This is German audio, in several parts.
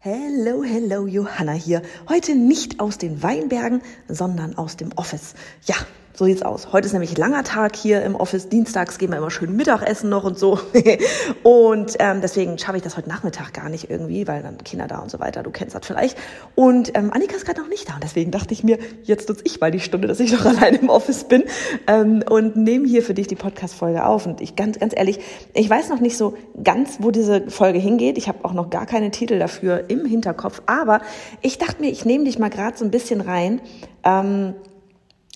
Hello, hello, Johanna hier. Heute nicht aus den Weinbergen, sondern aus dem Office. Ja, so sieht's aus. Heute ist nämlich langer Tag hier im Office. Dienstags gehen wir immer schön Mittagessen noch und so. und ähm, deswegen schaffe ich das heute Nachmittag gar nicht irgendwie, weil dann Kinder da und so weiter. Du kennst das vielleicht. Und ähm, Annika ist gerade noch nicht da. Und deswegen dachte ich mir, jetzt nutze ich mal die Stunde, dass ich noch allein im Office bin ähm, und nehme hier für dich die Podcast-Folge auf. Und ich ganz, ganz ehrlich, ich weiß noch nicht so ganz, wo diese Folge hingeht. Ich habe auch noch gar keine Titel dafür im Hinterkopf. Aber ich dachte mir, ich nehme dich mal gerade so ein bisschen rein. Ähm,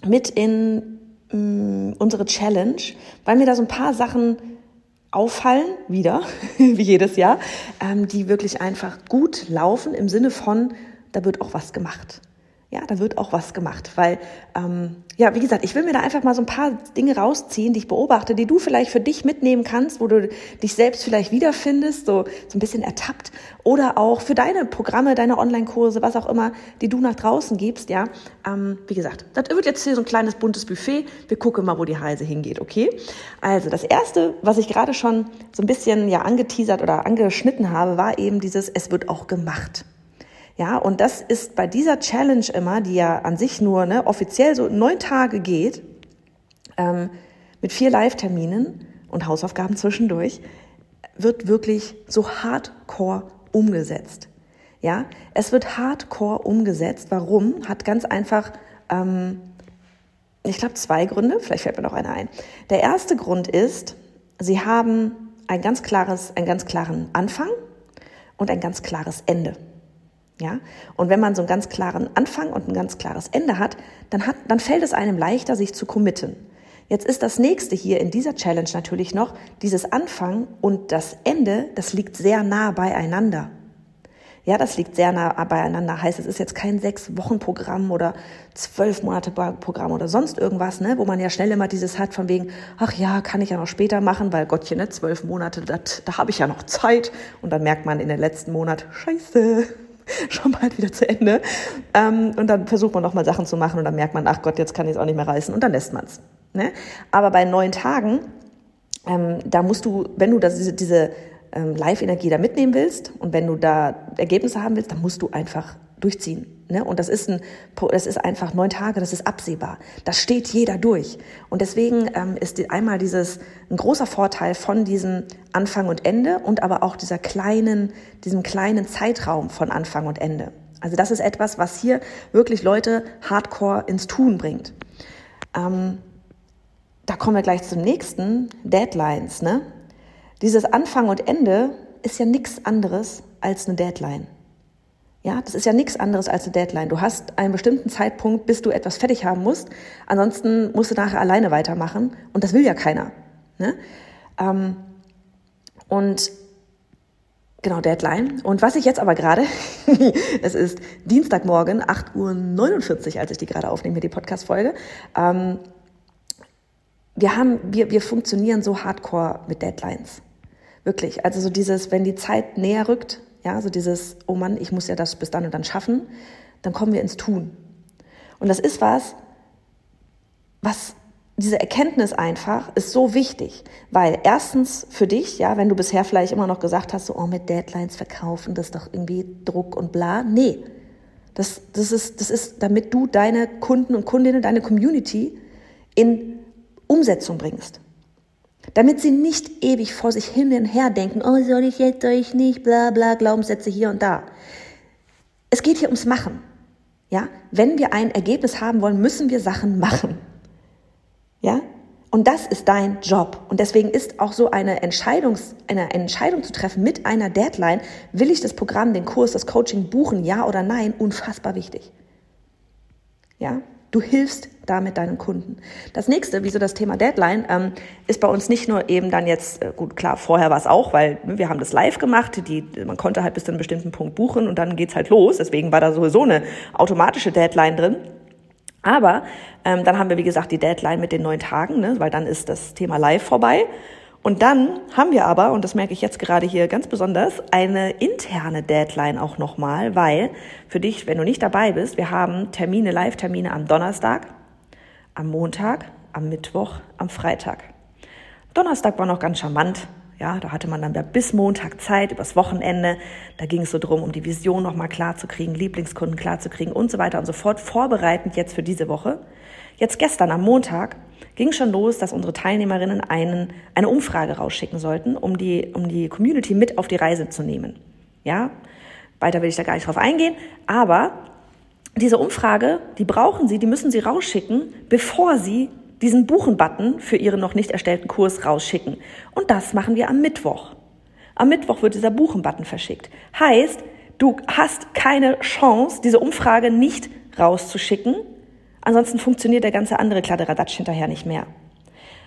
mit in mh, mm, unsere Challenge, weil mir da so ein paar Sachen auffallen, wieder, wie jedes Jahr, ähm, die wirklich einfach gut laufen im Sinne von, da wird auch was gemacht ja, da wird auch was gemacht, weil, ähm, ja, wie gesagt, ich will mir da einfach mal so ein paar Dinge rausziehen, die ich beobachte, die du vielleicht für dich mitnehmen kannst, wo du dich selbst vielleicht wiederfindest, so, so ein bisschen ertappt, oder auch für deine Programme, deine Online-Kurse, was auch immer, die du nach draußen gibst, ja. Ähm, wie gesagt, das wird jetzt hier so ein kleines buntes Buffet. Wir gucken mal, wo die Reise hingeht, okay? Also, das erste, was ich gerade schon so ein bisschen, ja, angeteasert oder angeschnitten habe, war eben dieses, es wird auch gemacht. Ja, und das ist bei dieser Challenge immer, die ja an sich nur ne, offiziell so neun Tage geht, ähm, mit vier Live-Terminen und Hausaufgaben zwischendurch, wird wirklich so hardcore umgesetzt. Ja, es wird hardcore umgesetzt. Warum? Hat ganz einfach, ähm, ich glaube, zwei Gründe. Vielleicht fällt mir noch einer ein. Der erste Grund ist, sie haben ein ganz klares, einen ganz klaren Anfang und ein ganz klares Ende. Ja? Und wenn man so einen ganz klaren Anfang und ein ganz klares Ende hat, dann, hat, dann fällt es einem leichter, sich zu committen. Jetzt ist das nächste hier in dieser Challenge natürlich noch, dieses Anfang und das Ende, das liegt sehr nah beieinander. Ja, das liegt sehr nah beieinander. Heißt, es ist jetzt kein sechs Wochen Programm oder zwölf Monate Programm oder sonst irgendwas, ne, wo man ja schnell immer dieses hat von wegen, ach ja, kann ich ja noch später machen, weil Gottchen, ne, zwölf Monate, dat, da habe ich ja noch Zeit. Und dann merkt man in den letzten Monat, scheiße, schon bald wieder zu Ende. Ähm, und dann versucht man nochmal Sachen zu machen und dann merkt man, ach Gott, jetzt kann ich es auch nicht mehr reißen und dann lässt man es. Ne? Aber bei neun Tagen, ähm, da musst du, wenn du das, diese, diese ähm, Live-Energie da mitnehmen willst und wenn du da Ergebnisse haben willst, dann musst du einfach durchziehen. Ne? Und das ist, ein, das ist einfach neun Tage, das ist absehbar. Das steht jeder durch. Und deswegen ähm, ist die, einmal dieses ein großer Vorteil von diesem Anfang und Ende und aber auch dieser kleinen, diesem kleinen Zeitraum von Anfang und Ende. Also das ist etwas, was hier wirklich Leute hardcore ins Tun bringt. Ähm, da kommen wir gleich zum nächsten, Deadlines. Ne? Dieses Anfang und Ende ist ja nichts anderes als eine Deadline. Ja, das ist ja nichts anderes als eine Deadline. Du hast einen bestimmten Zeitpunkt, bis du etwas fertig haben musst. Ansonsten musst du nachher alleine weitermachen. Und das will ja keiner. Ne? Ähm, und genau, Deadline. Und was ich jetzt aber gerade, es ist Dienstagmorgen, 8.49 Uhr, als ich die gerade aufnehme, die Podcast-Folge. Ähm, wir haben, wir, wir funktionieren so hardcore mit Deadlines. Wirklich. Also so dieses, wenn die Zeit näher rückt, ja, so dieses, oh Mann, ich muss ja das bis dann und dann schaffen, dann kommen wir ins Tun. Und das ist was, was diese Erkenntnis einfach ist so wichtig, weil erstens für dich, ja, wenn du bisher vielleicht immer noch gesagt hast, so, oh, mit Deadlines verkaufen, das ist doch irgendwie Druck und bla. Nee. Das, das, ist, das ist, damit du deine Kunden und Kundinnen, deine Community in Umsetzung bringst. Damit sie nicht ewig vor sich hin und her denken, oh, soll ich jetzt, ich nicht, bla bla, Glaubenssätze hier und da. Es geht hier ums Machen. Ja? Wenn wir ein Ergebnis haben wollen, müssen wir Sachen machen. Ja? Und das ist dein Job. Und deswegen ist auch so eine, Entscheidungs, eine Entscheidung zu treffen mit einer Deadline, will ich das Programm, den Kurs, das Coaching buchen, ja oder nein, unfassbar wichtig. Ja? Du hilfst damit deinen Kunden. Das nächste, wieso das Thema Deadline, ähm, ist bei uns nicht nur eben dann jetzt, äh, gut, klar, vorher war es auch, weil ne, wir haben das live gemacht, die, man konnte halt bis zu einem bestimmten Punkt buchen und dann geht's halt los. Deswegen war da sowieso eine automatische Deadline drin. Aber ähm, dann haben wir, wie gesagt, die Deadline mit den neun Tagen, ne, weil dann ist das Thema live vorbei. Und dann haben wir aber, und das merke ich jetzt gerade hier ganz besonders, eine interne Deadline auch nochmal, weil für dich, wenn du nicht dabei bist, wir haben Termine, Live-Termine am Donnerstag, am Montag, am Mittwoch, am Freitag. Donnerstag war noch ganz charmant. Ja, da hatte man dann bis Montag Zeit, übers Wochenende. Da ging es so drum, um die Vision nochmal klar zu kriegen, Lieblingskunden klar zu kriegen und so weiter und so fort. Vorbereitend jetzt für diese Woche. Jetzt gestern am Montag ging schon los, dass unsere Teilnehmerinnen einen, eine Umfrage rausschicken sollten, um die, um die Community mit auf die Reise zu nehmen. Ja, weiter will ich da gar nicht drauf eingehen, aber diese Umfrage, die brauchen Sie, die müssen Sie rausschicken, bevor Sie diesen Buchen-Button für Ihren noch nicht erstellten Kurs rausschicken. Und das machen wir am Mittwoch. Am Mittwoch wird dieser Buchen-Button verschickt. Heißt, du hast keine Chance, diese Umfrage nicht rauszuschicken. Ansonsten funktioniert der ganze andere Kladderadatsch hinterher nicht mehr.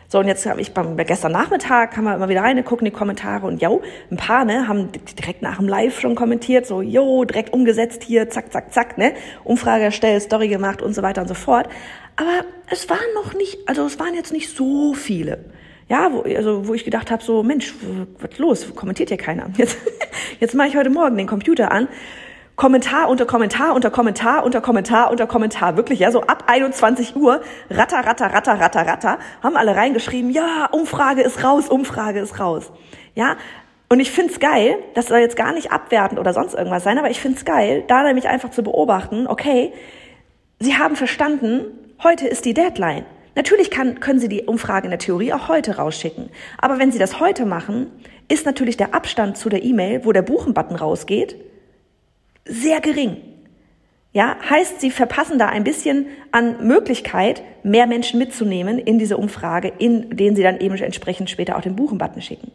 So, und jetzt habe ich beim, gestern Nachmittag, haben wir immer wieder reingeguckt in die Kommentare und jo, ein paar, ne, haben direkt nach dem Live schon kommentiert, so, jo, direkt umgesetzt hier, zack, zack, zack, ne, Umfrage erstellt, Story gemacht und so weiter und so fort. Aber es waren noch nicht, also es waren jetzt nicht so viele. Ja, wo, also wo ich gedacht habe, so, Mensch, was los? Kommentiert hier keiner. Jetzt, jetzt mache ich heute Morgen den Computer an. Kommentar unter Kommentar unter Kommentar unter Kommentar unter Kommentar. Wirklich, ja, so ab 21 Uhr, ratter, ratter, ratter, ratter, ratter, haben alle reingeschrieben, ja, Umfrage ist raus, Umfrage ist raus. Ja, und ich find's geil, das soll jetzt gar nicht abwertend oder sonst irgendwas sein, aber ich find's geil, da nämlich einfach zu beobachten, okay, Sie haben verstanden, Heute ist die Deadline. Natürlich kann, können Sie die Umfrage in der Theorie auch heute rausschicken. Aber wenn Sie das heute machen, ist natürlich der Abstand zu der E-Mail, wo der Buchen-Button rausgeht, sehr gering. Ja, heißt, Sie verpassen da ein bisschen an Möglichkeit, mehr Menschen mitzunehmen in diese Umfrage, in denen Sie dann eben entsprechend später auch den Buchen-Button schicken.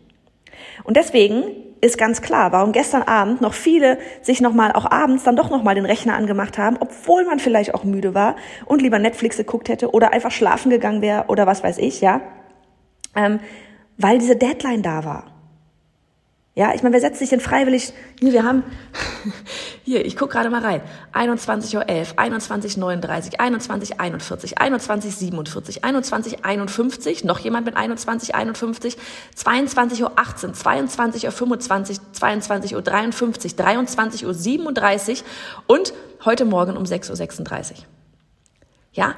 Und deswegen ist ganz klar, warum gestern Abend noch viele sich nochmal auch abends dann doch nochmal den Rechner angemacht haben, obwohl man vielleicht auch müde war und lieber Netflix geguckt hätte oder einfach schlafen gegangen wäre oder was weiß ich, ja. Ähm, weil diese Deadline da war. Ja, ich meine, wer setzt sich denn freiwillig? Hier, wir haben, hier, ich guck gerade mal rein. 21.11 Uhr, 21.39 21.41, 21.47, 21.51, noch jemand mit 21.51, 22.18 Uhr, 22.25 Uhr, 22.53 Uhr, 23.37 Uhr und heute Morgen um 6.36 Uhr. Ja,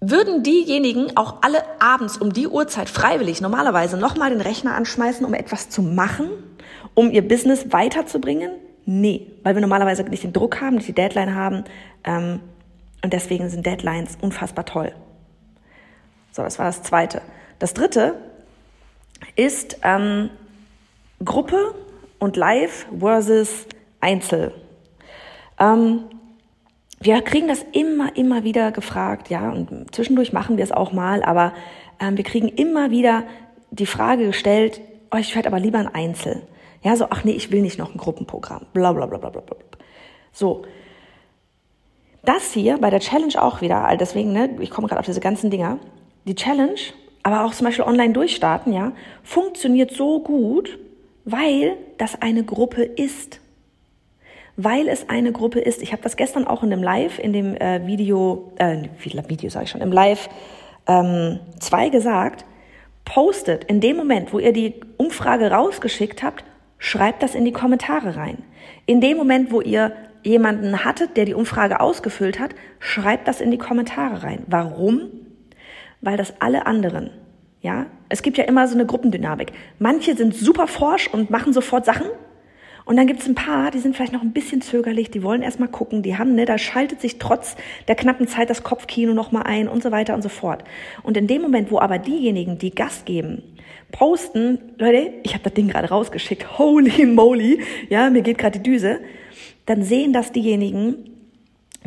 würden diejenigen auch alle abends um die Uhrzeit freiwillig normalerweise nochmal den Rechner anschmeißen, um etwas zu machen, um ihr Business weiterzubringen? Nee, weil wir normalerweise nicht den Druck haben, nicht die Deadline haben. Ähm, und deswegen sind Deadlines unfassbar toll. So, das war das Zweite. Das Dritte ist ähm, Gruppe und Live versus Einzel. Ähm, wir kriegen das immer, immer wieder gefragt, ja, und zwischendurch machen wir es auch mal, aber ähm, wir kriegen immer wieder die Frage gestellt, oh, ich werde aber lieber ein Einzel. Ja, so, ach nee, ich will nicht noch ein Gruppenprogramm, bla bla bla bla bla bla. So. Das hier bei der Challenge auch wieder, all deswegen, ne, ich komme gerade auf diese ganzen Dinger. Die Challenge, aber auch zum Beispiel online durchstarten, ja, funktioniert so gut, weil das eine Gruppe ist weil es eine Gruppe ist. Ich habe das gestern auch in dem Live, in dem äh, Video, äh, Video sage ich schon, im Live 2 ähm, gesagt, postet in dem Moment, wo ihr die Umfrage rausgeschickt habt, schreibt das in die Kommentare rein. In dem Moment, wo ihr jemanden hattet, der die Umfrage ausgefüllt hat, schreibt das in die Kommentare rein. Warum? Weil das alle anderen, ja, es gibt ja immer so eine Gruppendynamik. Manche sind super forsch und machen sofort Sachen und dann gibt es ein paar, die sind vielleicht noch ein bisschen zögerlich, die wollen erstmal gucken, die haben, ne, da schaltet sich trotz der knappen Zeit das Kopfkino nochmal ein und so weiter und so fort. Und in dem Moment, wo aber diejenigen, die Gast geben, posten, Leute, ich habe das Ding gerade rausgeschickt, holy moly, ja, mir geht gerade die Düse, dann sehen das diejenigen,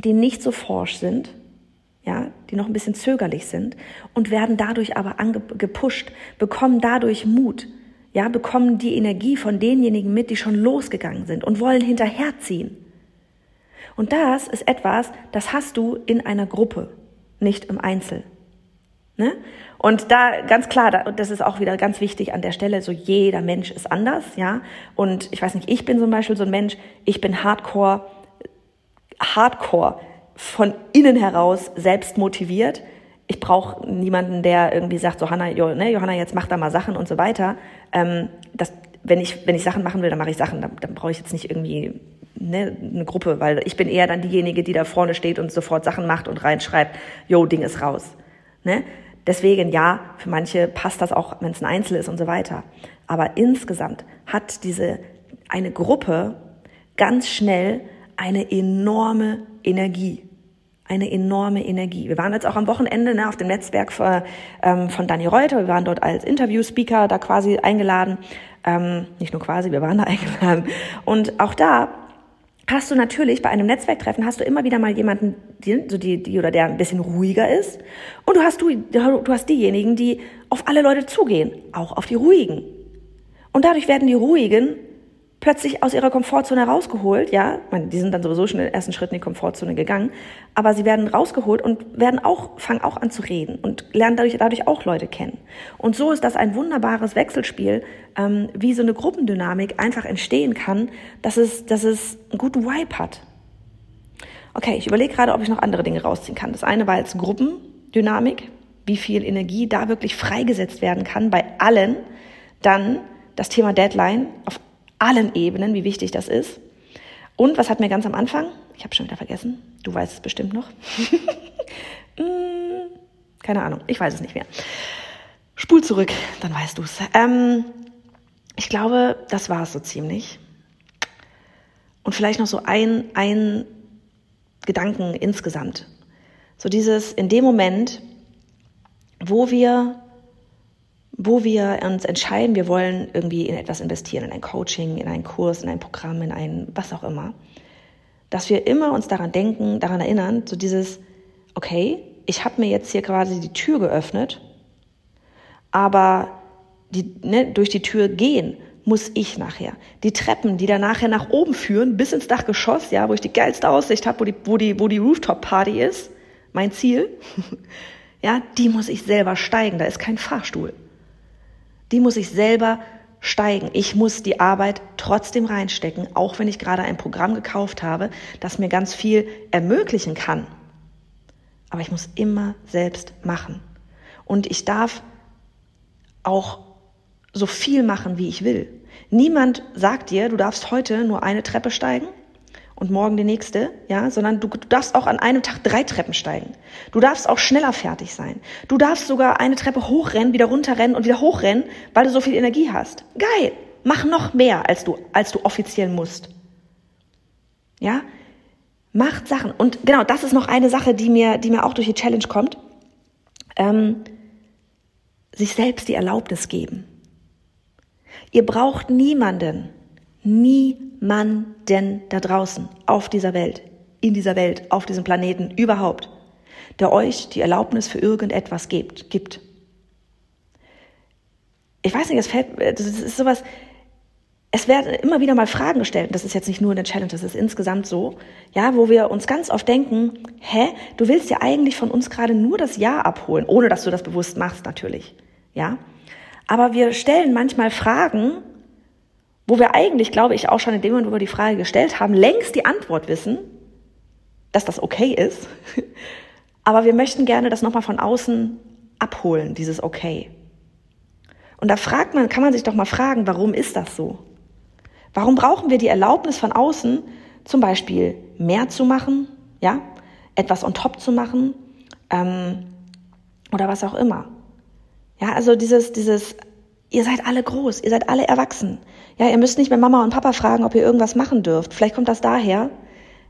die nicht so forsch sind, ja, die noch ein bisschen zögerlich sind und werden dadurch aber gepusht, bekommen dadurch Mut ja, bekommen die Energie von denjenigen mit, die schon losgegangen sind und wollen hinterherziehen. Und das ist etwas, das hast du in einer Gruppe, nicht im Einzel. Ne? Und da ganz klar, das ist auch wieder ganz wichtig an der Stelle, so jeder Mensch ist anders, ja. Und ich weiß nicht, ich bin zum Beispiel so ein Mensch, ich bin Hardcore, Hardcore von innen heraus selbst motiviert ich brauche niemanden, der irgendwie sagt, so Hanna, jo, ne, Johanna, jetzt mach da mal Sachen und so weiter. Ähm, das, wenn ich wenn ich Sachen machen will, dann mache ich Sachen. Dann, dann brauche ich jetzt nicht irgendwie ne, eine Gruppe, weil ich bin eher dann diejenige, die da vorne steht und sofort Sachen macht und reinschreibt, jo, Ding ist raus. Ne? Deswegen ja, für manche passt das auch, wenn es ein Einzel ist und so weiter. Aber insgesamt hat diese eine Gruppe ganz schnell eine enorme Energie. Eine enorme Energie. Wir waren jetzt auch am Wochenende ne, auf dem Netzwerk für, ähm, von Dani Reuter. Wir waren dort als Interview-Speaker da quasi eingeladen. Ähm, nicht nur quasi, wir waren da eingeladen. Und auch da hast du natürlich bei einem Netzwerktreffen hast du immer wieder mal jemanden, die, so die, die oder der ein bisschen ruhiger ist. Und du hast du, du hast diejenigen, die auf alle Leute zugehen, auch auf die ruhigen. Und dadurch werden die ruhigen plötzlich aus ihrer Komfortzone rausgeholt, ja, die sind dann sowieso schon den ersten Schritt in die Komfortzone gegangen, aber sie werden rausgeholt und werden auch, fangen auch an zu reden und lernen dadurch, dadurch auch Leute kennen. Und so ist das ein wunderbares Wechselspiel, ähm, wie so eine Gruppendynamik einfach entstehen kann, dass es, dass es einen guten Vibe hat. Okay, ich überlege gerade, ob ich noch andere Dinge rausziehen kann. Das eine war jetzt Gruppendynamik, wie viel Energie da wirklich freigesetzt werden kann bei allen. Dann das Thema Deadline auf allen Ebenen, wie wichtig das ist. Und was hat mir ganz am Anfang, ich habe schon wieder vergessen, du weißt es bestimmt noch. Hm, keine Ahnung, ich weiß es nicht mehr. Spul zurück, dann weißt du es. Ähm, ich glaube, das war es so ziemlich. Und vielleicht noch so ein, ein Gedanken insgesamt. So dieses, in dem Moment, wo wir wo wir uns entscheiden, wir wollen irgendwie in etwas investieren, in ein Coaching, in einen Kurs, in ein Programm, in ein was auch immer, dass wir immer uns daran denken, daran erinnern, so dieses, okay, ich habe mir jetzt hier quasi die Tür geöffnet, aber die, ne, durch die Tür gehen muss ich nachher. Die Treppen, die dann nachher nach oben führen, bis ins Dachgeschoss, ja, wo ich die geilste Aussicht habe, wo die, wo die, wo die Rooftop-Party ist, mein Ziel, ja, die muss ich selber steigen. Da ist kein Fahrstuhl die muss ich selber steigen. Ich muss die Arbeit trotzdem reinstecken, auch wenn ich gerade ein Programm gekauft habe, das mir ganz viel ermöglichen kann. Aber ich muss immer selbst machen. Und ich darf auch so viel machen, wie ich will. Niemand sagt dir, du darfst heute nur eine Treppe steigen und morgen die nächste, ja, sondern du, du darfst auch an einem Tag drei Treppen steigen. Du darfst auch schneller fertig sein. Du darfst sogar eine Treppe hochrennen, wieder runterrennen und wieder hochrennen, weil du so viel Energie hast. Geil. Mach noch mehr, als du, als du offiziell musst. Ja? Macht Sachen. Und genau, das ist noch eine Sache, die mir, die mir auch durch die Challenge kommt. Ähm, sich selbst die Erlaubnis geben. Ihr braucht niemanden, niemanden da draußen auf dieser Welt, in dieser Welt, auf diesem Planeten überhaupt, der euch die Erlaubnis für irgendetwas gibt. gibt. Ich weiß nicht, es fällt, das ist sowas, es werden immer wieder mal Fragen gestellt, das ist jetzt nicht nur eine Challenge, das ist insgesamt so, ja, wo wir uns ganz oft denken, hä, du willst ja eigentlich von uns gerade nur das Ja abholen, ohne dass du das bewusst machst natürlich, ja. Aber wir stellen manchmal Fragen, wo wir eigentlich, glaube ich, auch schon in dem Moment, wo wir die Frage gestellt haben, längst die Antwort wissen, dass das okay ist. Aber wir möchten gerne das nochmal von außen abholen, dieses Okay. Und da fragt man, kann man sich doch mal fragen, warum ist das so? Warum brauchen wir die Erlaubnis von außen, zum Beispiel mehr zu machen, ja, etwas on top zu machen ähm, oder was auch immer? Ja, also dieses, dieses Ihr seid alle groß, ihr seid alle erwachsen. Ja, ihr müsst nicht mehr Mama und Papa fragen, ob ihr irgendwas machen dürft. Vielleicht kommt das daher,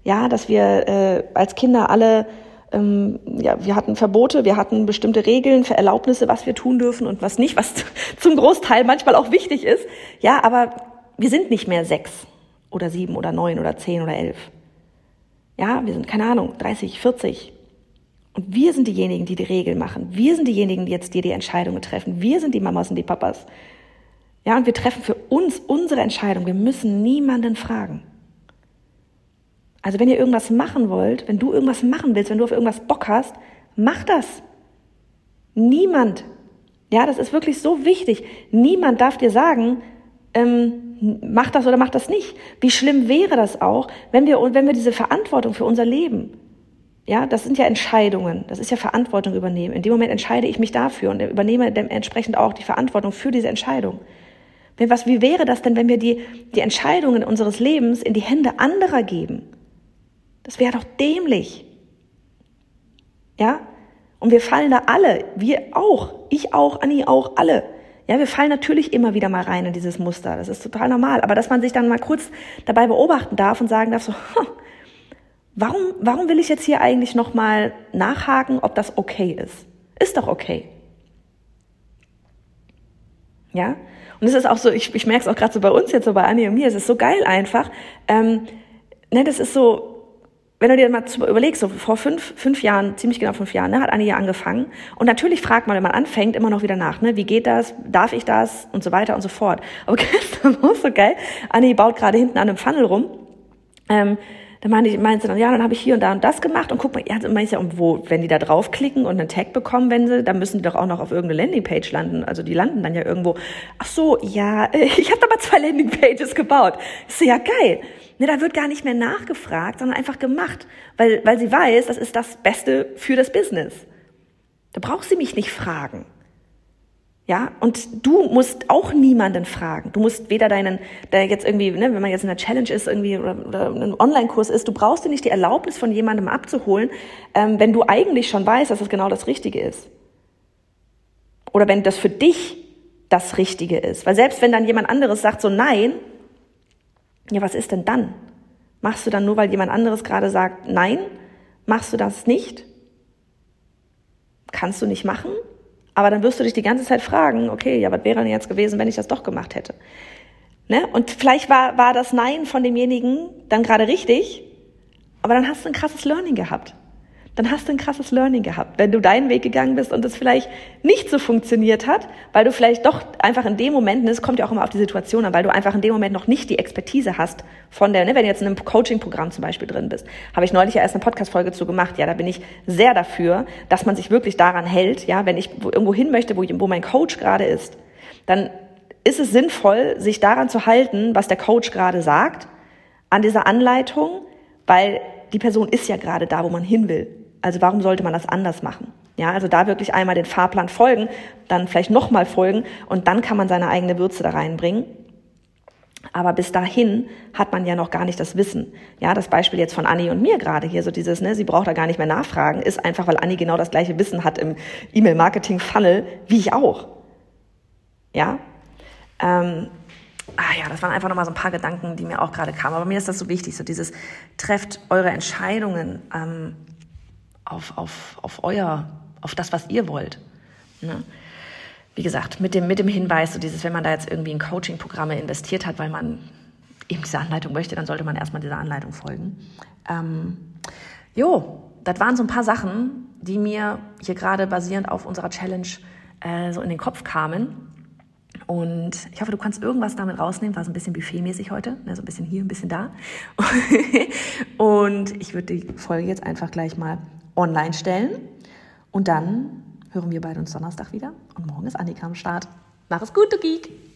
ja, dass wir äh, als Kinder alle, ähm, ja, wir hatten Verbote, wir hatten bestimmte Regeln für Erlaubnisse, was wir tun dürfen und was nicht, was zum Großteil manchmal auch wichtig ist. Ja, aber wir sind nicht mehr sechs oder sieben oder neun oder zehn oder elf. Ja, wir sind, keine Ahnung, 30, 40, und wir sind diejenigen, die die Regeln machen. Wir sind diejenigen, die jetzt dir die Entscheidungen treffen. Wir sind die Mamas und die Papas. Ja, und wir treffen für uns unsere Entscheidung. Wir müssen niemanden fragen. Also wenn ihr irgendwas machen wollt, wenn du irgendwas machen willst, wenn du auf irgendwas Bock hast, mach das. Niemand. Ja, das ist wirklich so wichtig. Niemand darf dir sagen, ähm, mach das oder mach das nicht. Wie schlimm wäre das auch, wenn wir, wenn wir diese Verantwortung für unser Leben ja, das sind ja Entscheidungen. Das ist ja Verantwortung übernehmen. In dem Moment entscheide ich mich dafür und übernehme dementsprechend auch die Verantwortung für diese Entscheidung. Wenn was, wie wäre das denn, wenn wir die, die Entscheidungen unseres Lebens in die Hände anderer geben? Das wäre doch dämlich. Ja? Und wir fallen da alle, wir auch, ich auch, Anni auch, alle. Ja, wir fallen natürlich immer wieder mal rein in dieses Muster. Das ist total normal. Aber dass man sich dann mal kurz dabei beobachten darf und sagen darf so, hm, warum, warum will ich jetzt hier eigentlich nochmal nachhaken, ob das okay ist? Ist doch okay. Ja? Und es ist auch so, ich, ich merke es auch gerade so bei uns jetzt, so bei Anni und mir, es ist so geil einfach. Ähm, ne, das ist so, wenn du dir mal überlegst, so vor fünf, fünf Jahren, ziemlich genau fünf Jahren, ne, hat Anni ja angefangen. Und natürlich fragt man, wenn man anfängt, immer noch wieder nach, ne, wie geht das, darf ich das und so weiter und so fort. Aber gestern war so geil, Anni baut gerade hinten an einem Funnel rum. Ähm, dann meinte ich, meinte sie dann, ja, dann habe ich hier und da und das gemacht und guck mal, ja, meinst ja, wo, wenn die da draufklicken und einen Tag bekommen, wenn sie, dann müssen die doch auch noch auf irgendeine Landingpage landen. Also die landen dann ja irgendwo. Ach so, ja, ich habe aber zwei Landingpages gebaut. Ist ja geil. Ne, da wird gar nicht mehr nachgefragt, sondern einfach gemacht, weil, weil sie weiß, das ist das Beste für das Business. Da braucht sie mich nicht fragen. Ja, und du musst auch niemanden fragen. Du musst weder deinen, der jetzt irgendwie, ne, wenn man jetzt in einer Challenge ist, irgendwie oder, oder ein Online-Kurs ist, du brauchst dir nicht die Erlaubnis von jemandem abzuholen, ähm, wenn du eigentlich schon weißt, dass das genau das Richtige ist. Oder wenn das für dich das Richtige ist. Weil selbst wenn dann jemand anderes sagt so nein, ja, was ist denn dann? Machst du dann nur, weil jemand anderes gerade sagt nein? Machst du das nicht? Kannst du nicht machen? Aber dann wirst du dich die ganze Zeit fragen, okay, ja, was wäre denn jetzt gewesen, wenn ich das doch gemacht hätte? Ne? Und vielleicht war, war das Nein von demjenigen dann gerade richtig, aber dann hast du ein krasses Learning gehabt dann hast du ein krasses Learning gehabt. Wenn du deinen Weg gegangen bist und es vielleicht nicht so funktioniert hat, weil du vielleicht doch einfach in dem Moment, es kommt ja auch immer auf die Situation an, weil du einfach in dem Moment noch nicht die Expertise hast von der, ne, wenn du jetzt in einem Coaching-Programm zum Beispiel drin bist, habe ich neulich ja erst eine Podcast-Folge zu gemacht. Ja, da bin ich sehr dafür, dass man sich wirklich daran hält. Ja, wenn ich irgendwo hin möchte, wo, wo mein Coach gerade ist, dann ist es sinnvoll, sich daran zu halten, was der Coach gerade sagt, an dieser Anleitung, weil die Person ist ja gerade da, wo man hin will. Also warum sollte man das anders machen? Ja, also da wirklich einmal den Fahrplan folgen, dann vielleicht nochmal folgen und dann kann man seine eigene Würze da reinbringen. Aber bis dahin hat man ja noch gar nicht das Wissen. Ja, das Beispiel jetzt von Anni und mir gerade hier, so dieses, ne, sie braucht da gar nicht mehr nachfragen, ist einfach, weil Anni genau das gleiche Wissen hat im E-Mail-Marketing-Funnel wie ich auch. Ja, ähm, ah ja, das waren einfach nochmal so ein paar Gedanken, die mir auch gerade kamen. Aber mir ist das so wichtig, so dieses, trefft eure Entscheidungen ähm, auf, auf, auf euer, auf das, was ihr wollt. Ne? Wie gesagt, mit dem, mit dem Hinweis, so dieses, wenn man da jetzt irgendwie in Coaching-Programme investiert hat, weil man eben diese Anleitung möchte, dann sollte man erstmal dieser Anleitung folgen. Ähm, jo, das waren so ein paar Sachen, die mir hier gerade basierend auf unserer Challenge äh, so in den Kopf kamen. Und ich hoffe, du kannst irgendwas damit rausnehmen. War so ein bisschen buffetmäßig heute, ne? so ein bisschen hier, ein bisschen da. und ich würde die Folge jetzt einfach gleich mal online stellen. Und dann hören wir beide uns Donnerstag wieder. Und morgen ist Annika am Start. Mach es gut, du Geek!